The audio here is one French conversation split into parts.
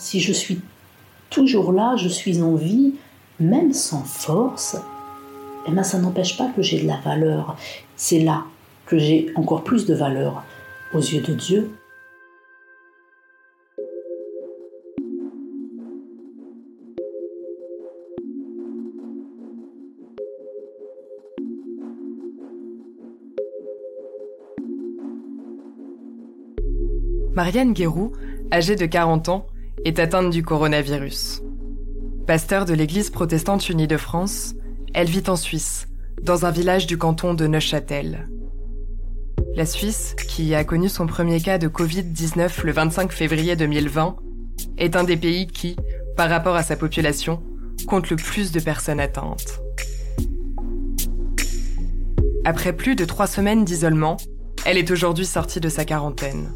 Si je suis toujours là, je suis en vie, même sans force, eh ben ça n'empêche pas que j'ai de la valeur. C'est là que j'ai encore plus de valeur aux yeux de Dieu. Marianne Guérou, âgée de 40 ans, est atteinte du coronavirus. Pasteur de l'Église protestante unie de France, elle vit en Suisse, dans un village du canton de Neuchâtel. La Suisse, qui a connu son premier cas de Covid-19 le 25 février 2020, est un des pays qui, par rapport à sa population, compte le plus de personnes atteintes. Après plus de trois semaines d'isolement, elle est aujourd'hui sortie de sa quarantaine.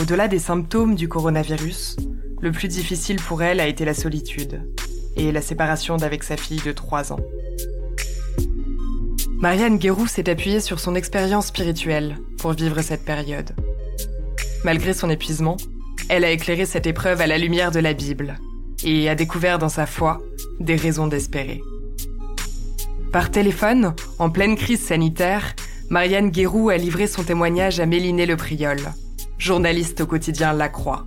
Au-delà des symptômes du coronavirus, le plus difficile pour elle a été la solitude et la séparation d'avec sa fille de 3 ans. Marianne Guérou s'est appuyée sur son expérience spirituelle pour vivre cette période. Malgré son épuisement, elle a éclairé cette épreuve à la lumière de la Bible et a découvert dans sa foi des raisons d'espérer. Par téléphone, en pleine crise sanitaire, Marianne Guérou a livré son témoignage à Méliné Le Priol, journaliste au quotidien La Croix.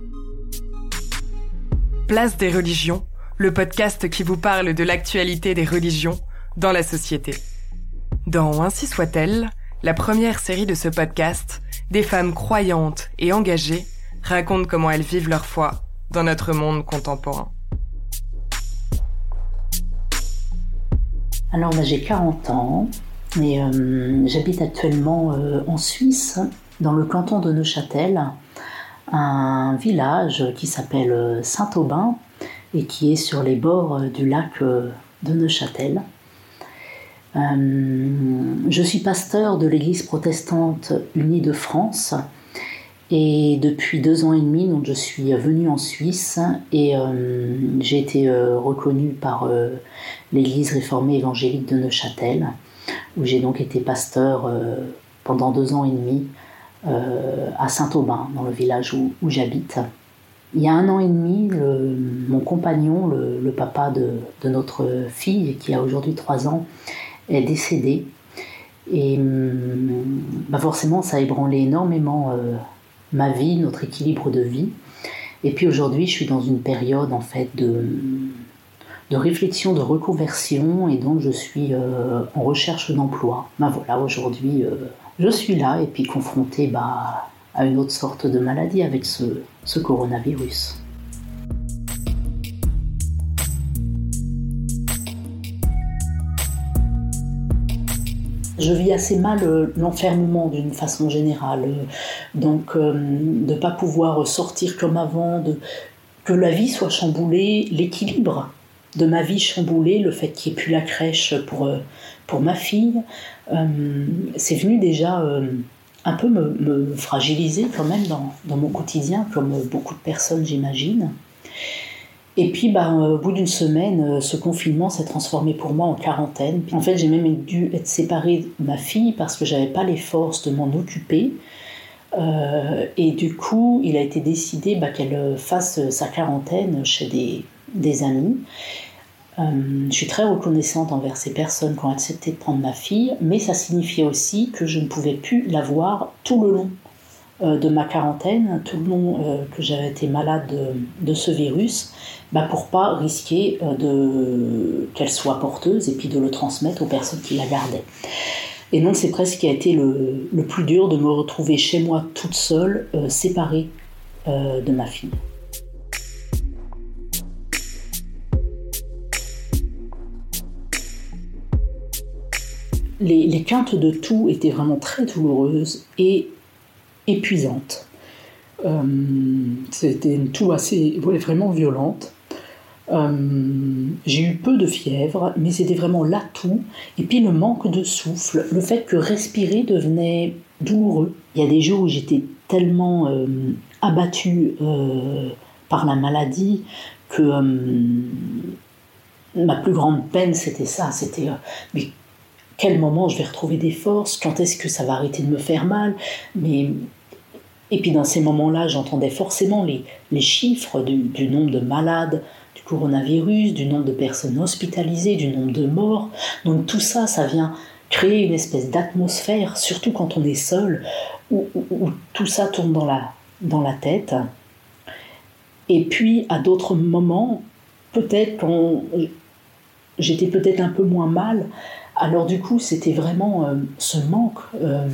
Place des religions, le podcast qui vous parle de l'actualité des religions dans la société. Dans Ainsi soit-elle, la première série de ce podcast, des femmes croyantes et engagées racontent comment elles vivent leur foi dans notre monde contemporain. Alors bah, j'ai 40 ans et euh, j'habite actuellement euh, en Suisse dans le canton de Neuchâtel, un village qui s'appelle Saint-Aubin et qui est sur les bords du lac de Neuchâtel. Euh, je suis pasteur de l'Église protestante unie de France et depuis deux ans et demi, donc je suis venue en Suisse et euh, j'ai été euh, reconnue par l'Église réformée évangélique de Neuchâtel, où j'ai donc été pasteur pendant deux ans et demi euh, à Saint-Aubin, dans le village où, j'habite. Il y a un an et demi, mon compagnon, le, papa de, notre fille, qui a aujourd'hui trois ans, est décédé. Et hum, bah forcément, ça a ébranlé énormément euh, ma vie, notre équilibre de vie. Et puis aujourd'hui, je suis dans une période en fait de, de réflexion, de reconversion, et donc je suis euh, en recherche d'emploi. Ben voilà, aujourd'hui, je suis là et puis confronté bah, à une autre sorte de maladie avec ce, coronavirus. Je vis assez mal euh, l'enfermement d'une façon générale. Donc, euh, de ne pas pouvoir sortir comme avant, que la vie soit chamboulée, l'équilibre de ma vie chamboulée, le fait qu'il n'y ait plus la crèche pour, euh, pour ma fille, euh, c'est venu déjà euh, un peu me, fragiliser quand même dans, dans, mon quotidien, comme beaucoup de personnes j'imagine. Et puis, bah, au bout d'une semaine, ce confinement s'est transformé pour moi en quarantaine. En fait, j'ai même dû être séparée de ma fille parce que j'avais pas les forces de m'en occuper. et du coup, il a été décidé bah, qu'elle fasse sa quarantaine chez des, des amis. Euh, je suis très reconnaissante envers ces personnes qui ont accepté de prendre ma fille, mais ça signifiait aussi que je ne pouvais plus la voir tout le long euh, de ma quarantaine, tout le long euh, que j'avais été malade de, ce virus, bah pour pas risquer qu'elle soit porteuse et puis de le transmettre aux personnes qui la gardaient. Et donc c'est presque ce qui a été le, plus dur de me retrouver chez moi toute seule, séparée de ma fille. Les, quintes de tout étaient vraiment très douloureuses et épuisantes. C'était une toux assez, vraiment violente. j'ai eu peu de fièvre, mais c'était vraiment la toux, et puis le manque de souffle, le fait que respirer devenait douloureux. Il y a des jours où j'étais tellement abattue par la maladie que ma plus grande peine c'était ça, c'était quel moment je vais retrouver des forces, quand est-ce que ça va arrêter de me faire mal, mais et puis dans ces moments-là, j'entendais forcément les, les chiffres du, nombre de malades du coronavirus, du nombre de personnes hospitalisées, du nombre de morts. Donc tout ça, ça vient créer une espèce d'atmosphère, surtout quand on est seul, où, où, tout ça tourne dans la, dans la tête. Et puis à d'autres moments, peut-être quand j'étais peut-être un peu moins mal, alors du coup, c'était vraiment euh, ce manque euh,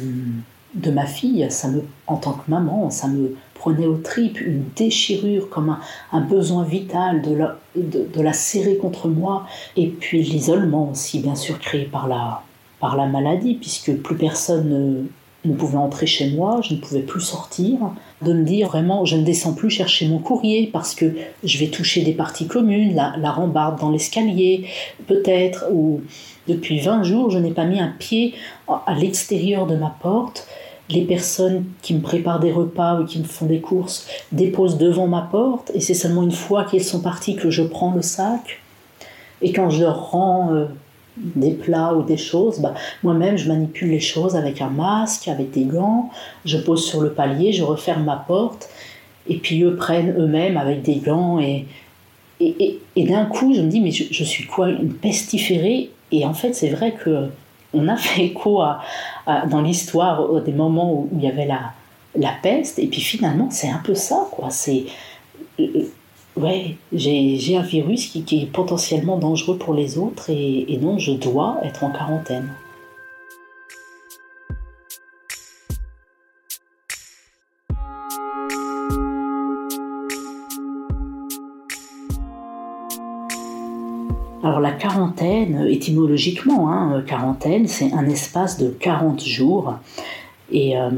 de ma fille, ça me, en tant que maman, ça me prenait aux tripes, une déchirure comme un, besoin vital de la, serrer contre moi, et puis l'isolement aussi, bien sûr, créé par la, par la maladie, puisque plus personne ne pouvait entrer chez moi, je ne pouvais plus sortir, de me dire vraiment je ne descends plus chercher mon courrier parce que je vais toucher des parties communes, la, la rambarde dans l'escalier peut-être, ou depuis 20 jours je n'ai pas mis un pied à l'extérieur de ma porte. Les personnes qui me préparent des repas ou qui me font des courses déposent devant ma porte et c'est seulement une fois qu'elles sont parties que je prends le sac. Et quand je leur rends euh, des plats ou des choses, bah, moi-même je manipule les choses avec un masque, avec des gants, je pose sur le palier, je referme ma porte, et puis eux prennent eux-mêmes avec des gants, et, et, et, d'un coup je me dis, mais je, suis quoi, une pestiférée? Et en fait c'est vrai que on a fait écho dans l'histoire des moments où il y avait la, la peste, et puis finalement c'est un peu ça, quoi, c'est ouais, j'ai un virus qui, est potentiellement dangereux pour les autres et, et non, je dois être en quarantaine. Alors la quarantaine, étymologiquement, hein, quarantaine, c'est un espace de 40 jours. Et, euh,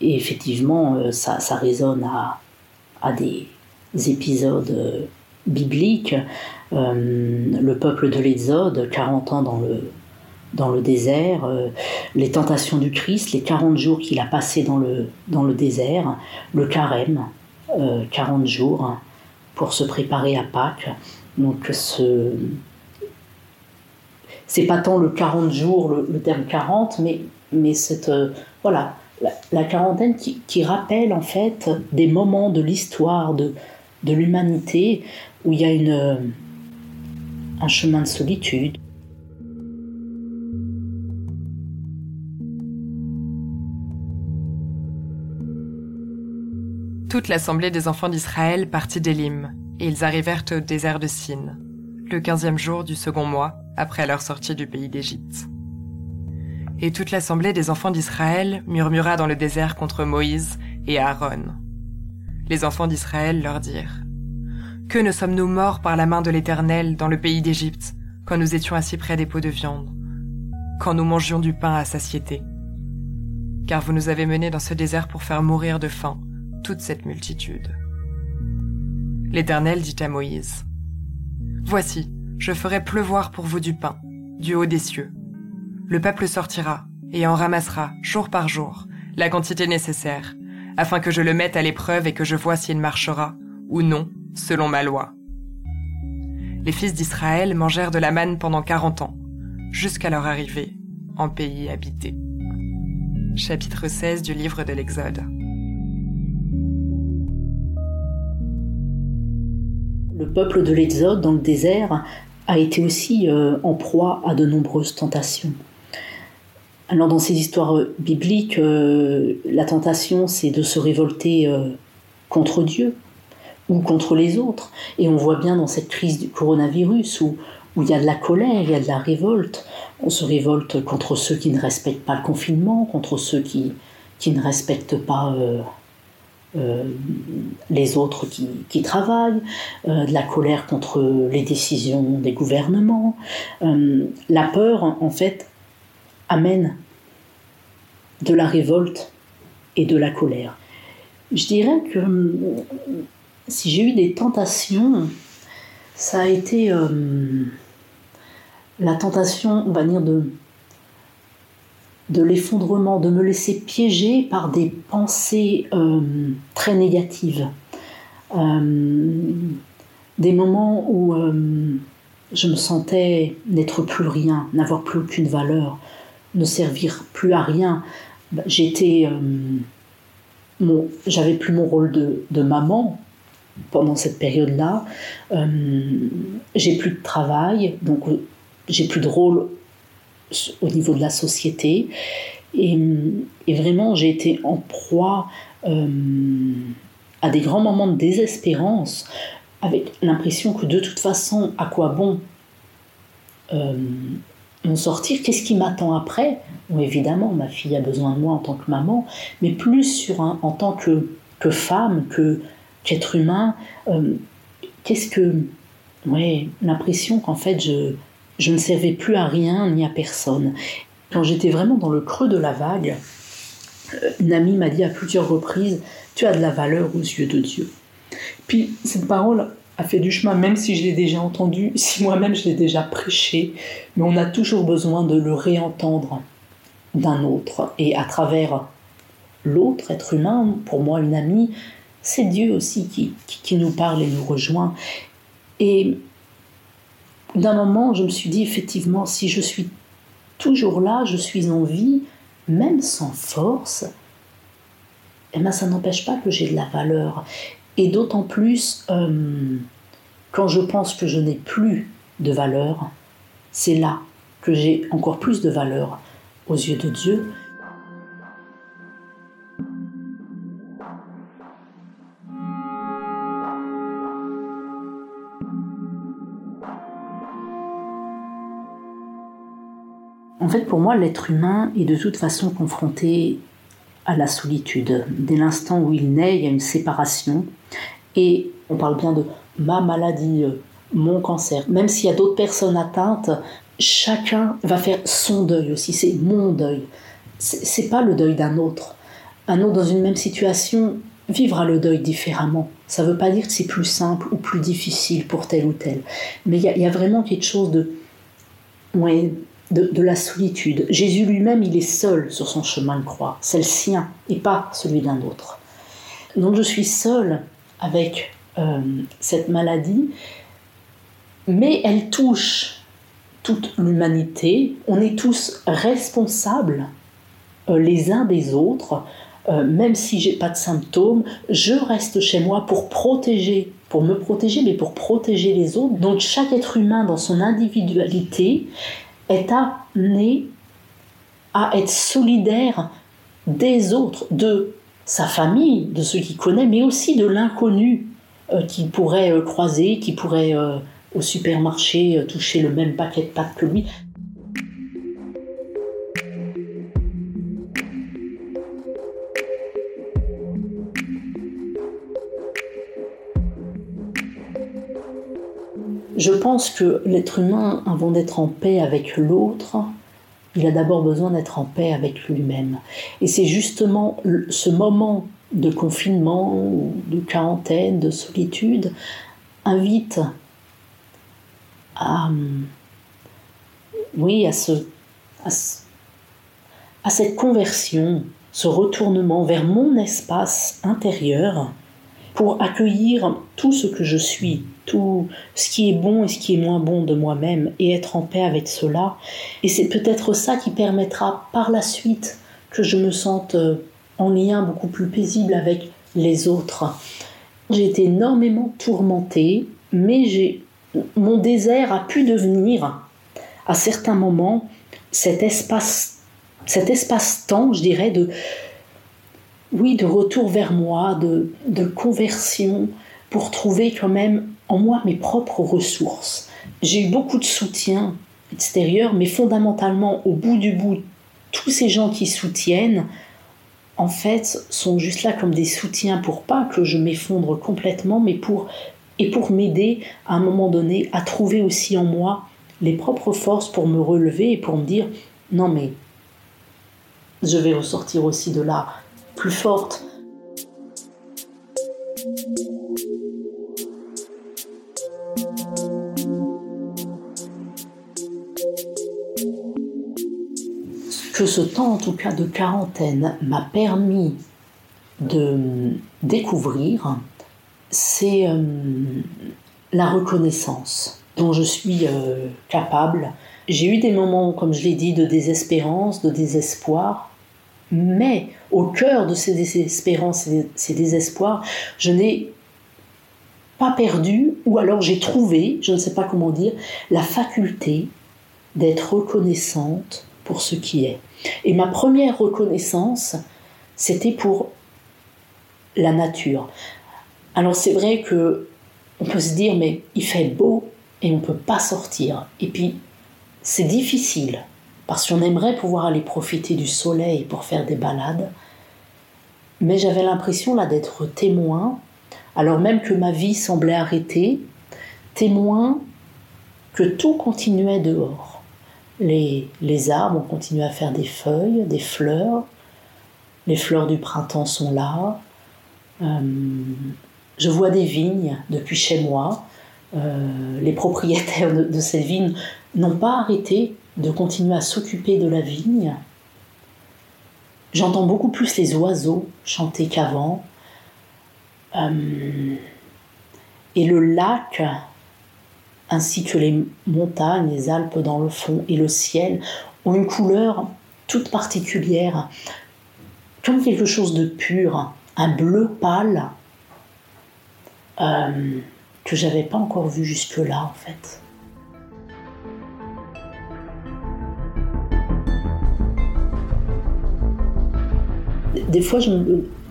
effectivement, euh, ça, résonne à des, épisodes euh, bibliques, euh, le peuple de l'Exode, 40 ans dans le, dans le désert, euh, les tentations du Christ, les 40 jours qu'il a passés dans le, dans le désert, le carême, 40 jours pour se préparer à Pâques. Donc ce c'est pas tant le 40 jours, le, terme 40, mais, mais cette, voilà, la, quarantaine qui, qui, rappelle en fait des moments de l'histoire, de, de l'humanité où il y a une, un chemin de solitude. Toute l'assemblée des enfants d'Israël partit d'Élim, et ils arrivèrent au désert de Sin, le quinzième jour du second mois après leur sortie du pays d'Égypte. Et toute l'assemblée des enfants d'Israël murmura dans le désert contre Moïse et Aaron, les enfants d'Israël leur dirent Que ne sommes-nous morts par la main de l'Éternel dans le pays d'Égypte, quand nous étions assis près des pots de viande, quand nous mangions du pain à satiété? Car vous nous avez menés dans ce désert pour faire mourir de faim toute cette multitude. L'Éternel dit à Moïse Voici, je ferai pleuvoir pour vous du pain, du haut des cieux. Le peuple sortira et en ramassera, jour par jour, la quantité nécessaire, afin que je le mette à l'épreuve et que je vois s'il marchera, ou non, selon ma loi. Les fils d'Israël mangèrent de la manne pendant quarante ans, jusqu'à leur arrivée en pays habité. Chapitre 16 du livre de l'Exode. Le peuple de l'Exode dans le désert a été aussi euh, en proie à de nombreuses tentations. Alors dans ces histoires euh, bibliques, euh, la tentation, c'est de se révolter euh, contre Dieu ou contre les autres. Et on voit bien dans cette crise du coronavirus où, où il y a de la colère, il y a de la révolte. On se révolte contre ceux qui ne respectent pas le confinement, contre ceux qui, qui ne respectent pas les autres qui, qui travaillent, de la colère contre les décisions des gouvernements. la peur, en fait, amène de la révolte et de la colère. Je dirais que hum, si j'ai eu des tentations, ça a été euh, la tentation, on va dire, de, l'effondrement, de me laisser piéger par des pensées euh, très négatives. Euh, des moments où je me sentais n'être plus rien, n'avoir plus aucune valeur, ne servir plus à rien. Bah, j'étais. J'avais plus mon rôle de, maman, pendant cette période-là. Euh, j'ai plus de travail, donc euh, j'ai plus de rôle au niveau de la société. Et, vraiment, j'ai été en proie euh, à des grands moments de désespérance, avec l'impression que de toute façon, à quoi bon m'en sortir Qu'est-ce qui m'attend après? Évidemment, ma fille a besoin de moi en tant que maman, mais plus sur un, en tant que, que femme, que qu'être humain, euh, qu'est-ce que. Ouais, l'impression qu'en fait, je, je ne servais plus à rien ni à personne. Quand j'étais vraiment dans le creux de la vague, euh, une amie m'a dit à plusieurs reprises Tu as de la valeur aux yeux de Dieu. Puis cette parole a fait du chemin, même si je l'ai déjà entendue, si moi-même je l'ai déjà prêché, mais on a toujours besoin de le réentendre d'un autre. Et à travers l'autre être humain, pour moi une amie, c'est Dieu aussi qui, qui, nous parle et nous rejoint. Et d'un moment, je me suis dit, effectivement, si je suis toujours là, je suis en vie, même sans force, eh ben, ça n'empêche pas que j'ai de la valeur. Et d'autant plus, euh, quand je pense que je n'ai plus de valeur, c'est là que j'ai encore plus de valeur aux yeux de Dieu. En fait, pour moi, l'être humain est de toute façon confronté à la solitude. Dès l'instant où il naît, il y a une séparation. Et on parle bien de ma maladie, euh, mon cancer. Même s'il y a d'autres personnes atteintes, chacun va faire son deuil aussi. C'est mon deuil. C'est pas le deuil d'un autre. Un autre dans une même situation vivra le deuil différemment. Ça ne veut pas dire que c'est plus simple ou plus difficile pour tel ou tel. Mais il y, a vraiment quelque chose de, ouais, de, la solitude. Jésus lui-même, il est seul sur son chemin de croix. C'est le sien et pas celui d'un autre. Donc je suis seule avec euh, cette maladie, mais elle touche toute l'humanité. On est tous responsables euh, les uns des autres. Euh, même si j'ai pas de symptômes, je reste chez moi pour protéger, pour me protéger, mais pour protéger les autres. Donc chaque être humain dans son individualité est amené à être solidaire des autres, de sa famille, de ceux qu'il connaît, mais aussi de l'inconnu euh, qui pourrait euh, croiser, qui pourrait euh, au supermarché toucher le même paquet de pâtes que lui. Je pense que l'être humain, avant d'être en paix avec l'autre, il a d'abord besoin d'être en paix avec lui-même. Et c'est justement ce moment de confinement, de quarantaine, de solitude, invite à, oui, à, ce, à cette conversion, ce retournement vers mon espace intérieur pour accueillir tout ce que je suis, tout ce qui est bon et ce qui est moins bon de moi-même et être en paix avec cela. Et c'est peut-être ça qui permettra par la suite que je me sente euh, en lien beaucoup plus paisible avec les autres. J'ai été énormément tourmentée, mais j'ai mon désert a pu devenir à certains moments cet espace cet espace-temps, je dirais, de, oui, de retour vers moi, de, de conversion, pour trouver quand même en moi mes propres ressources. J'ai eu beaucoup de soutien extérieur, mais fondamentalement, au bout du bout, tous ces gens qui soutiennent, en fait, sont juste là comme des soutiens pour pas que je m'effondre complètement, mais pour et pour m'aider à un moment donné à trouver aussi en moi les propres forces pour me relever et pour me dire non mais je vais ressortir aussi de là plus forte. Ce temps, en tout cas de quarantaine, m'a permis de découvrir, c'est euh, la reconnaissance dont je suis euh, capable. J'ai eu des moments, comme je l'ai dit, de désespérance, de désespoir, mais au cœur de ces désespérances et ces désespoirs, je n'ai pas perdu, ou alors j'ai trouvé, je ne sais pas comment dire, la faculté d'être reconnaissante pour ce qui est. Et ma première reconnaissance, c'était pour la nature. Alors c'est vrai que on peut se dire mais il fait beau et on ne peut pas sortir. Et puis c'est difficile parce qu'on aimerait pouvoir aller profiter du soleil pour faire des balades. Mais j'avais l'impression là d'être témoin, alors même que ma vie semblait arrêtée, témoin que tout continuait dehors. Les, arbres ont continué à faire des feuilles, des fleurs. Les fleurs du printemps sont là. Euh, je vois des vignes depuis chez moi. Euh, les propriétaires de, de ces vignes n'ont pas arrêté de continuer à s'occuper de la vigne. J'entends beaucoup plus les oiseaux chanter qu'avant. Euh, et le lac ainsi que les montagnes, les Alpes dans le fond et le ciel, ont une couleur toute particulière, comme quelque chose de pur, un bleu pâle euh, que j'avais pas encore vu jusque-là en fait. Des fois, je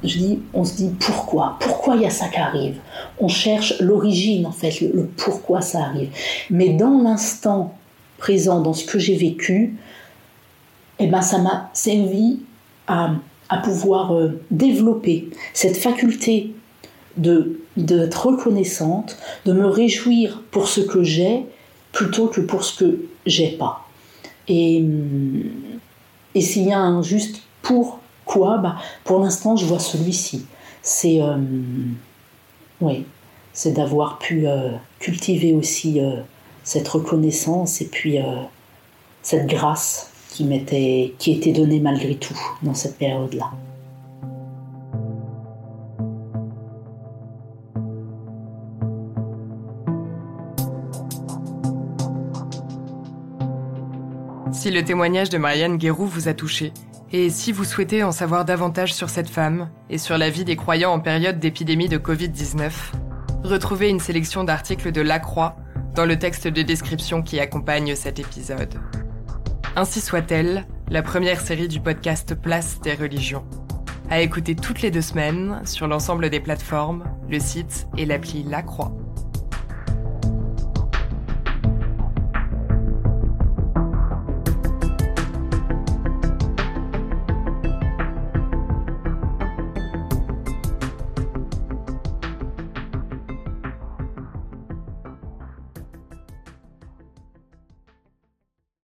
dis, on se dit pourquoi? Pourquoi il y a ça qui arrive? On cherche l'origine, en fait, le, pourquoi ça arrive. Mais dans l'instant présent, dans ce que j'ai vécu, eh ben, ça m'a servi à, pouvoir euh, développer cette faculté d'être reconnaissante, de me réjouir pour ce que j'ai plutôt que pour ce que j'ai pas. Et, et s'il y a un juste pour quoi bah, Pour l'instant, je vois celui-ci. C'est euh, oui, c'est d'avoir pu euh, cultiver aussi euh, cette reconnaissance et puis cette grâce qui qui était donnée malgré tout dans cette période-là. Si le témoignage de Marianne Guérou vous a touché, et si vous souhaitez en savoir davantage sur cette femme et sur la vie des croyants en période d'épidémie de Covid-19, retrouvez une sélection d'articles de La Croix dans le texte de description qui accompagne cet épisode. Ainsi soit-elle, la première série du podcast Place des religions. À écouter toutes les deux semaines sur l'ensemble des plateformes, le site et l'appli La Croix.